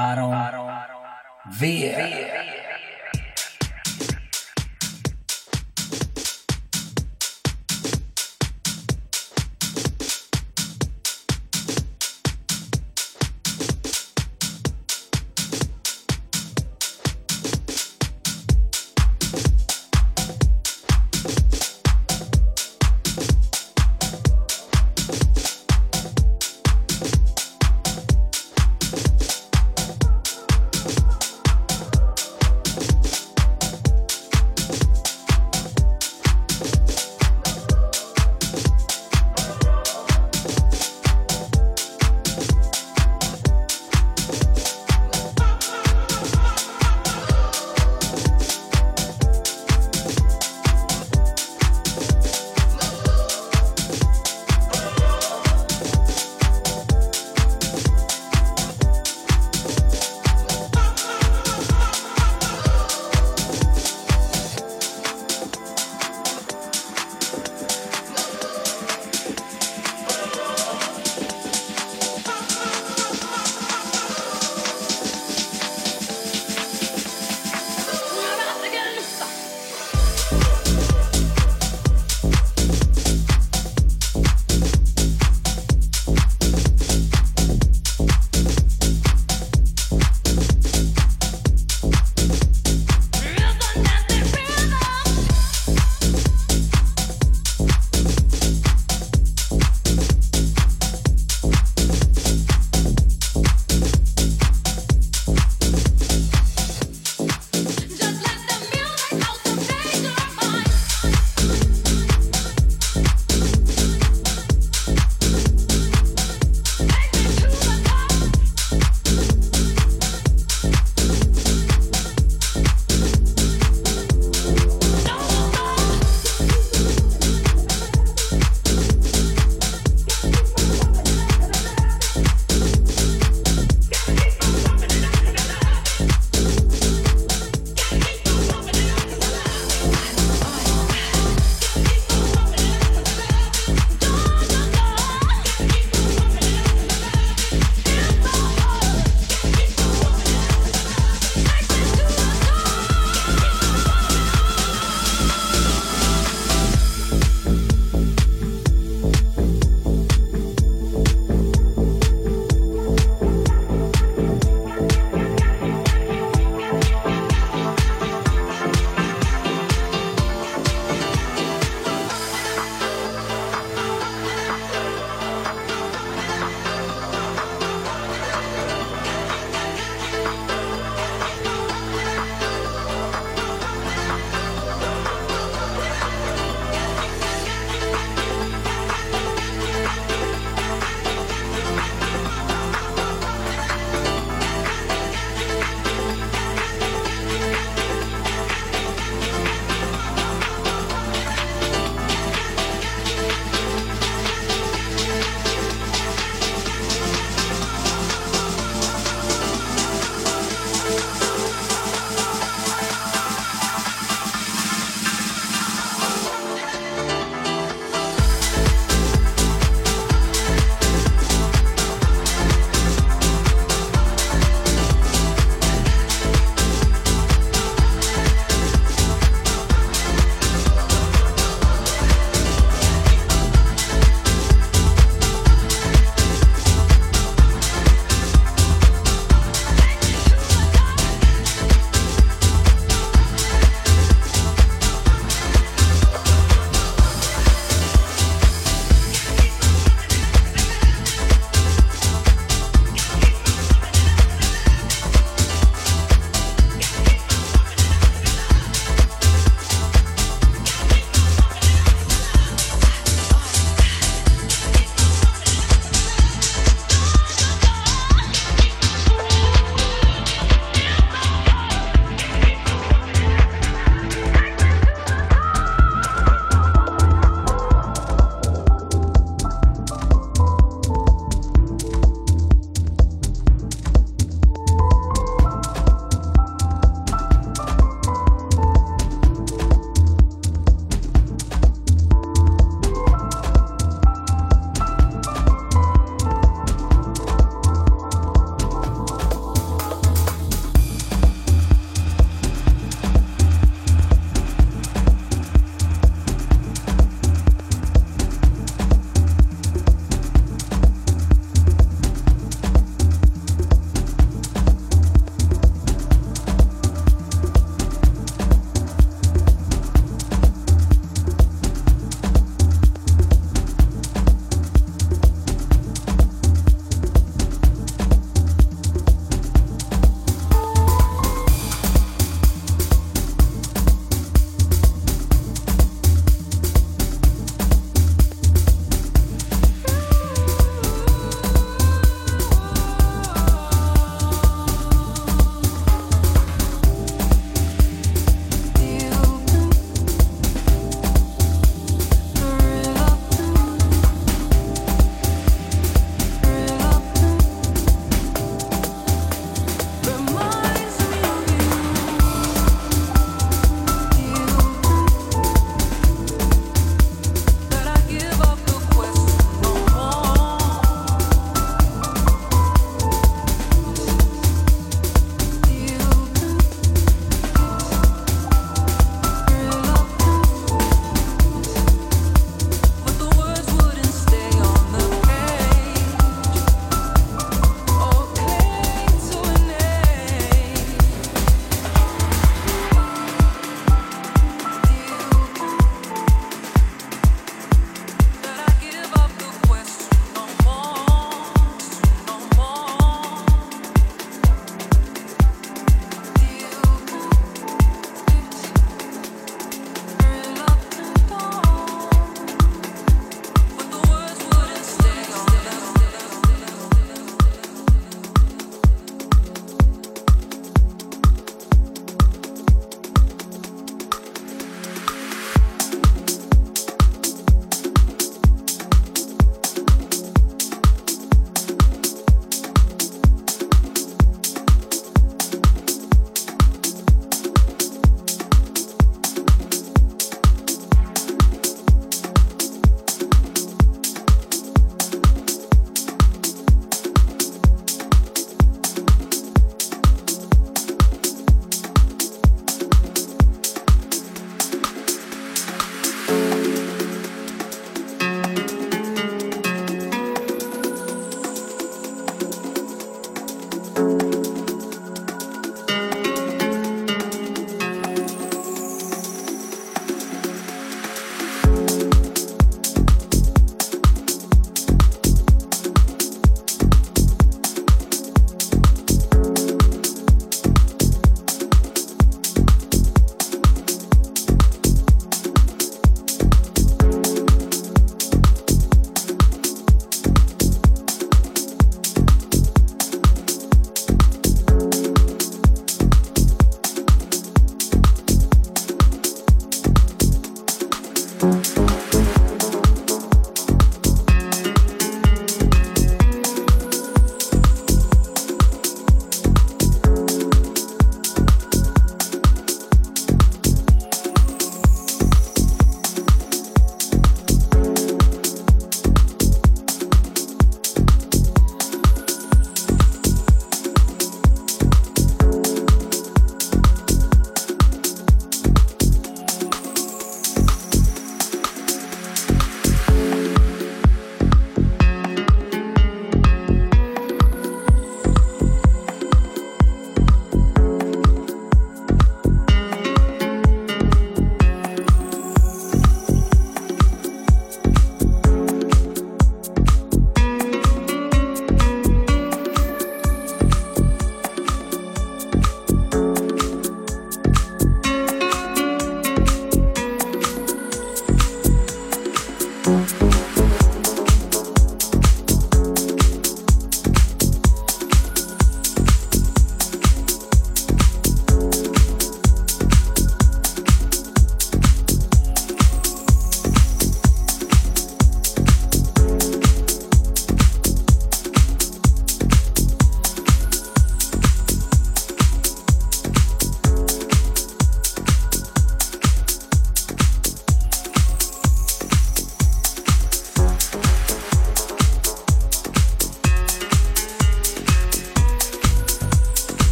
I don't, I don't, I don't, I don't, I don't.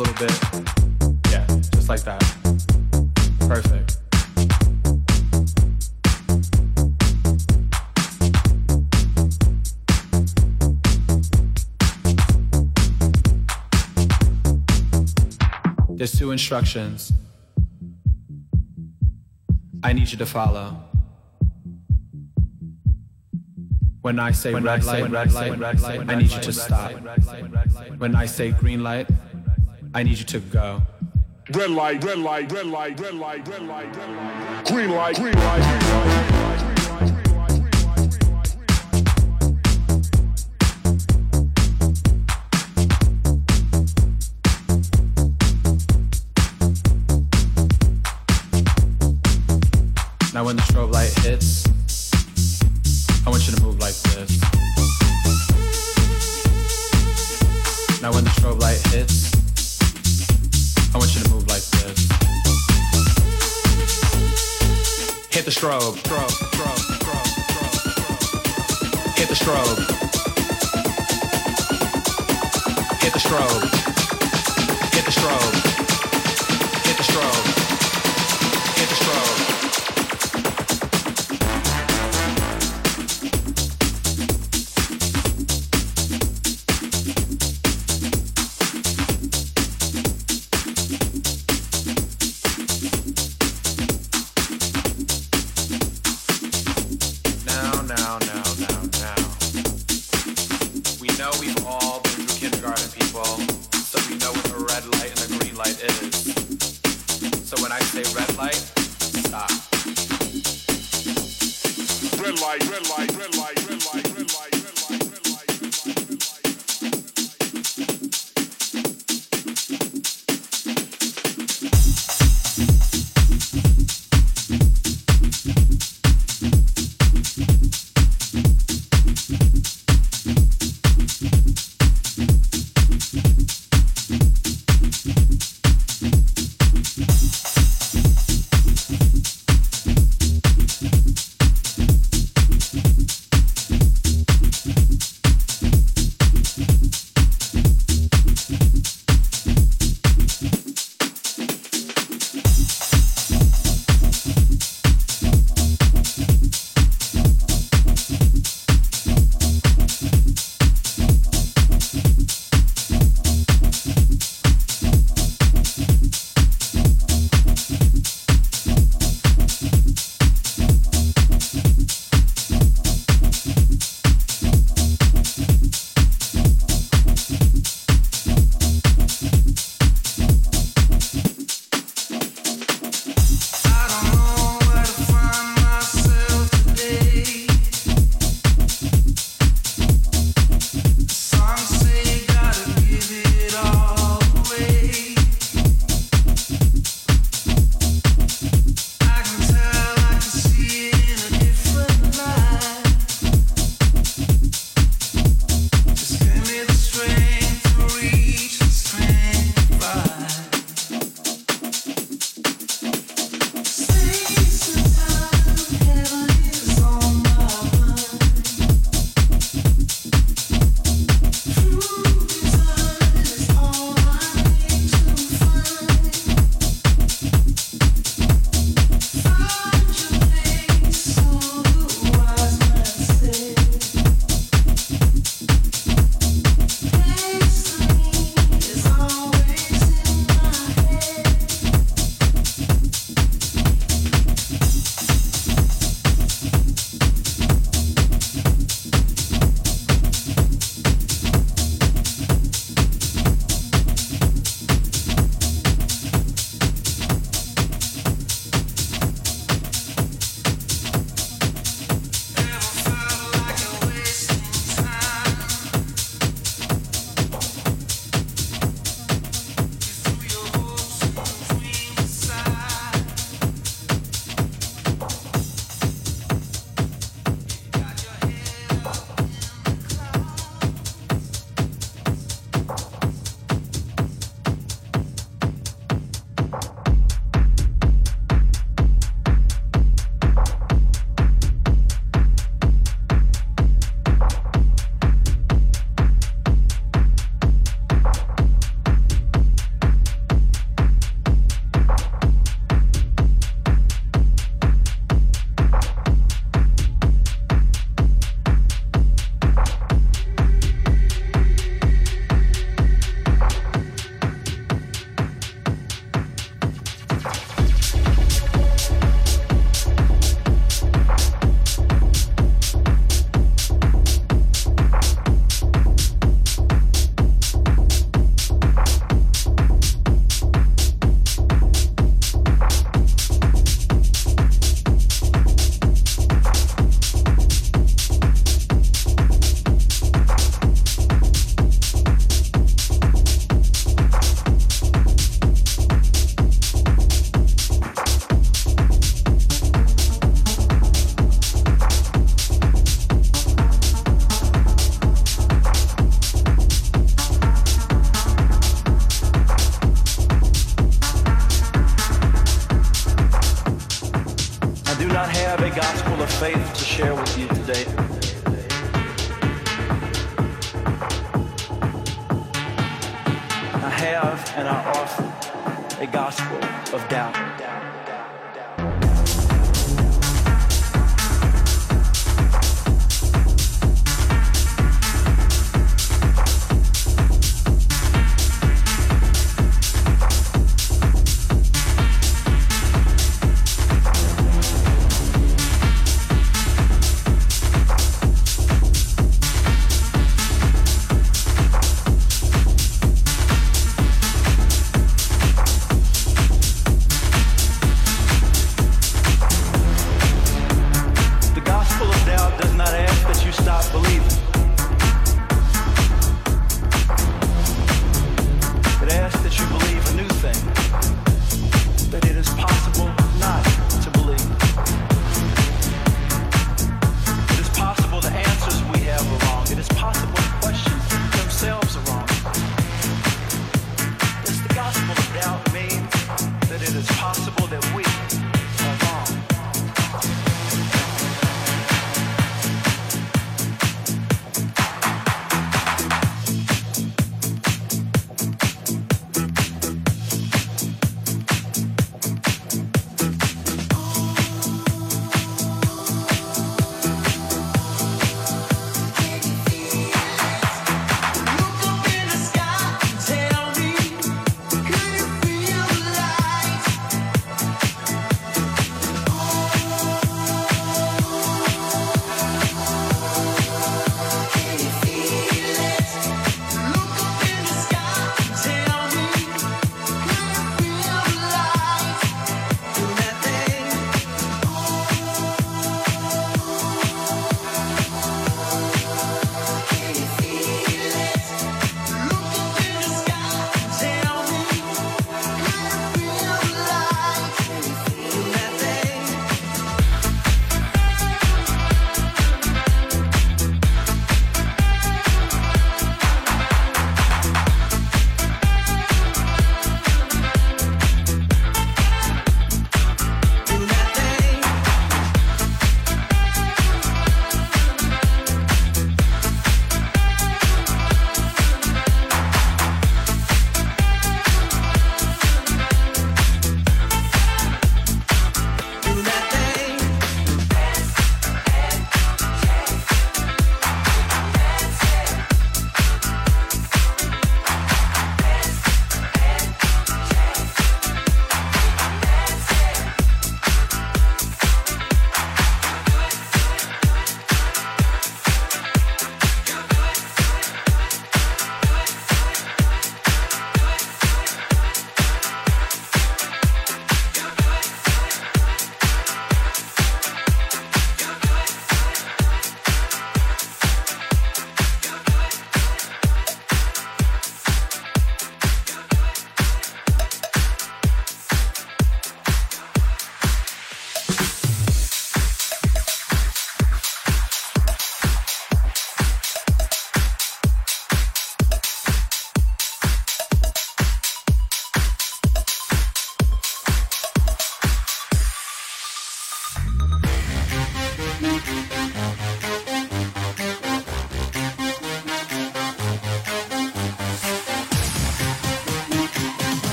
Little bit? Yeah, just like that. Perfect. There's two instructions I need you to follow. When I say when red light, red light, red light, I need you to stop. When I say green light, I need you to go. Red light, red light, red light, red light, red light, red light. Green light, green light, green light, Hit the strobe. Hit the strobe. Hit the strobe. Hit the strobe.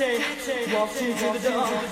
Walked into the door.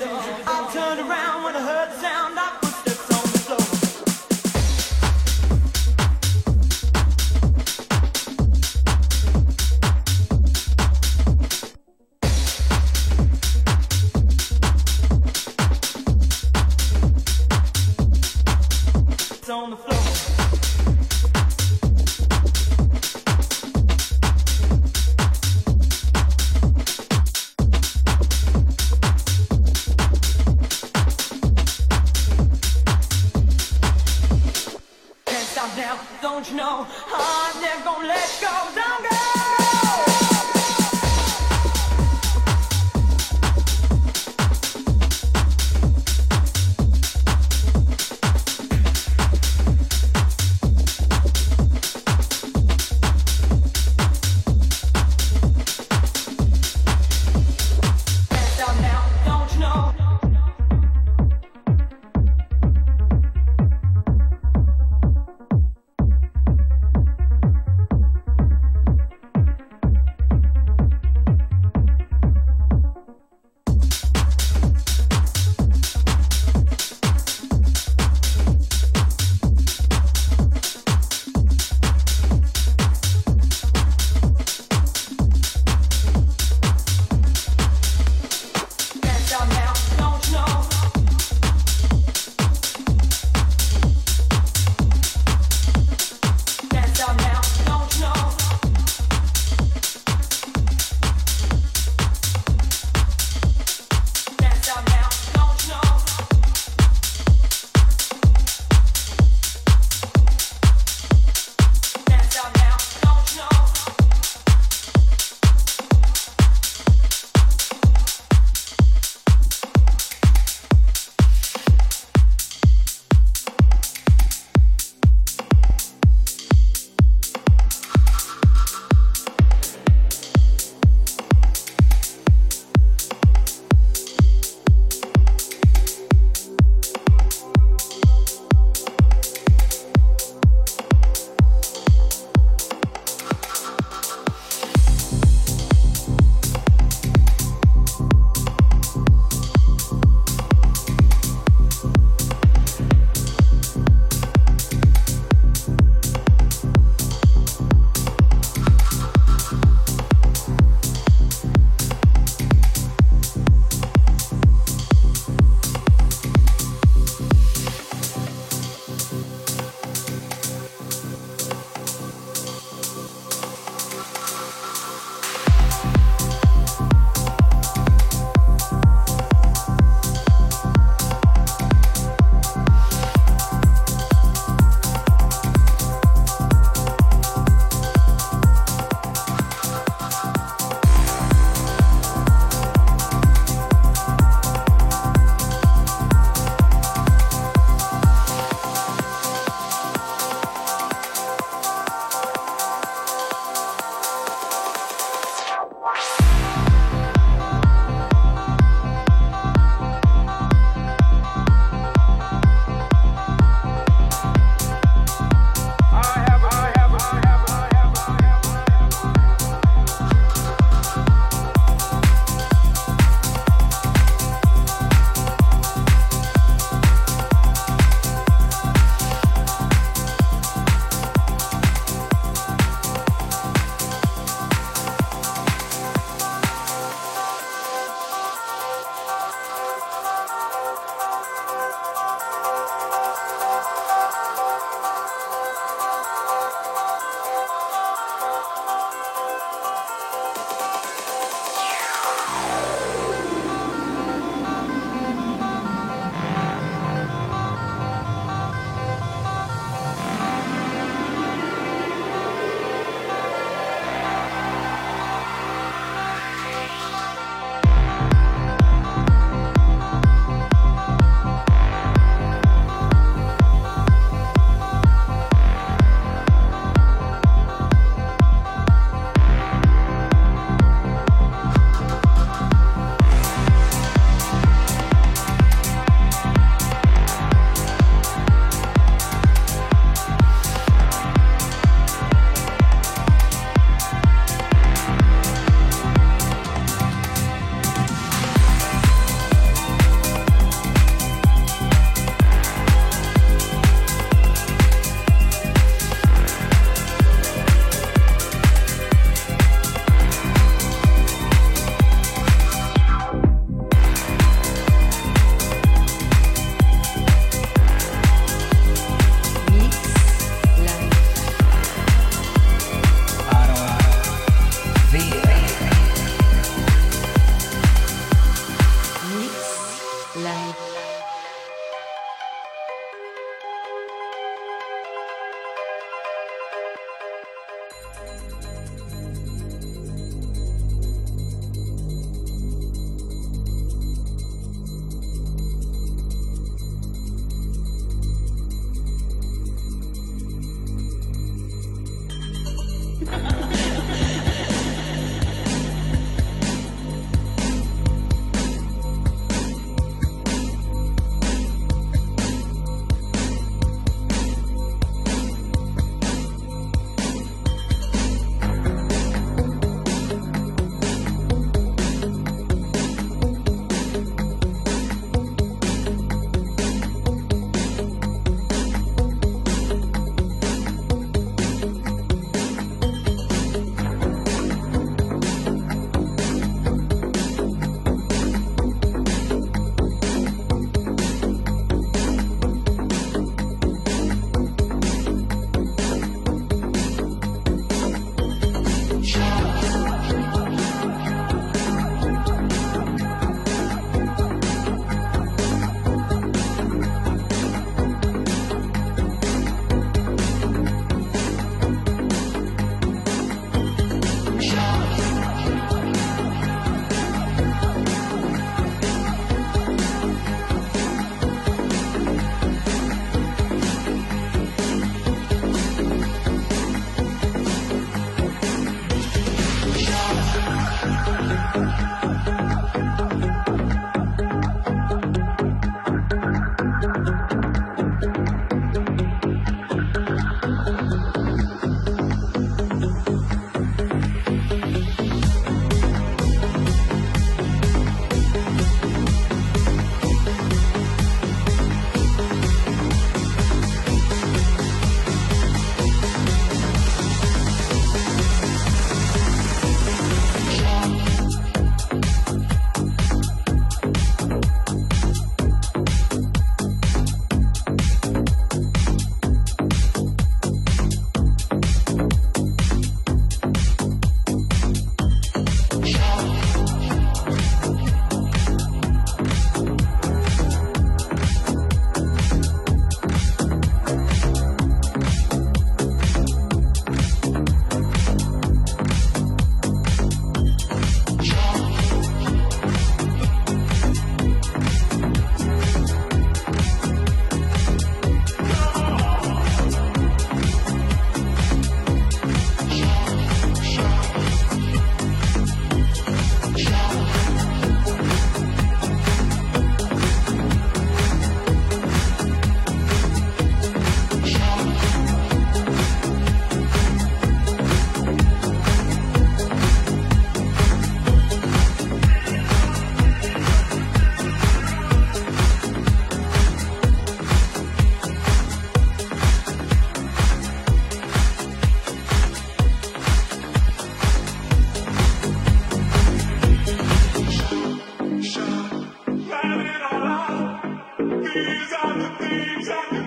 These are the things out the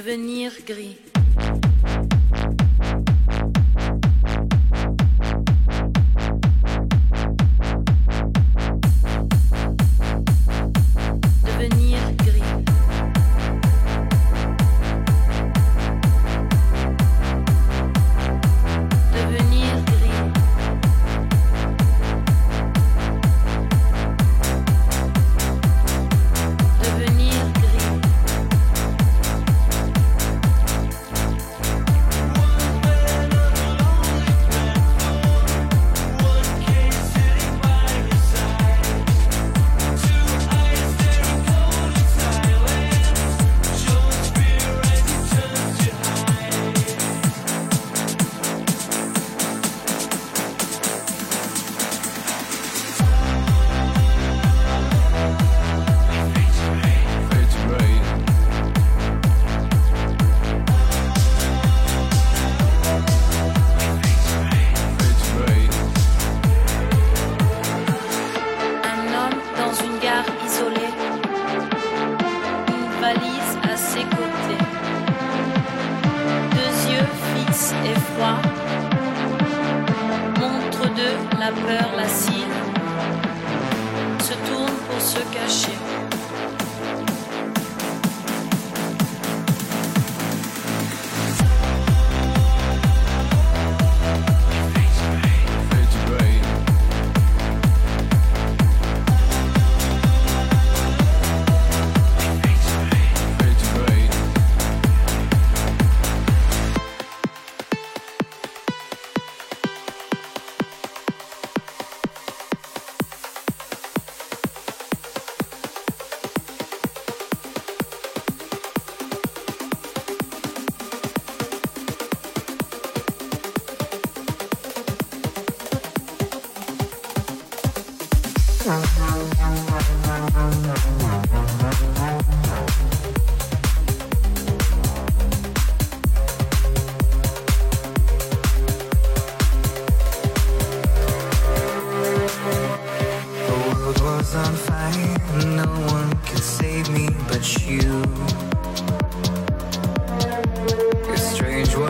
devenir gris.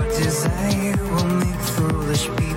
Desire will make foolish people